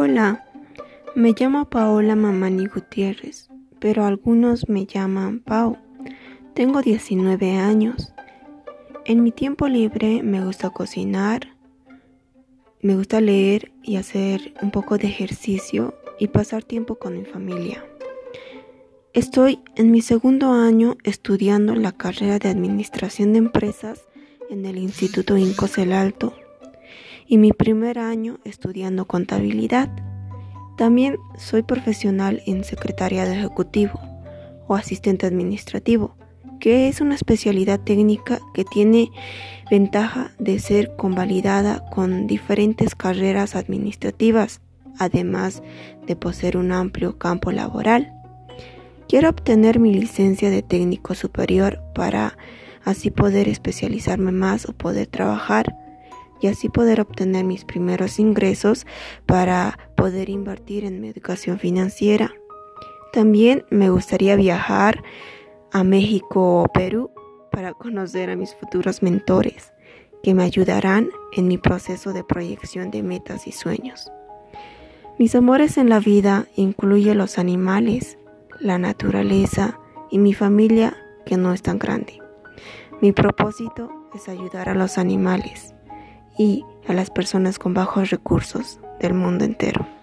Hola, me llamo Paola Mamani Gutiérrez, pero algunos me llaman Pau. Tengo 19 años. En mi tiempo libre me gusta cocinar, me gusta leer y hacer un poco de ejercicio y pasar tiempo con mi familia. Estoy en mi segundo año estudiando la carrera de Administración de Empresas en el Instituto Incos el Alto y mi primer año estudiando contabilidad. También soy profesional en secretariado ejecutivo o asistente administrativo, que es una especialidad técnica que tiene ventaja de ser convalidada con diferentes carreras administrativas, además de poseer un amplio campo laboral. Quiero obtener mi licencia de técnico superior para así poder especializarme más o poder trabajar y así poder obtener mis primeros ingresos para poder invertir en mi educación financiera. También me gustaría viajar a México o Perú para conocer a mis futuros mentores que me ayudarán en mi proceso de proyección de metas y sueños. Mis amores en la vida incluyen los animales, la naturaleza y mi familia que no es tan grande. Mi propósito es ayudar a los animales y a las personas con bajos recursos del mundo entero.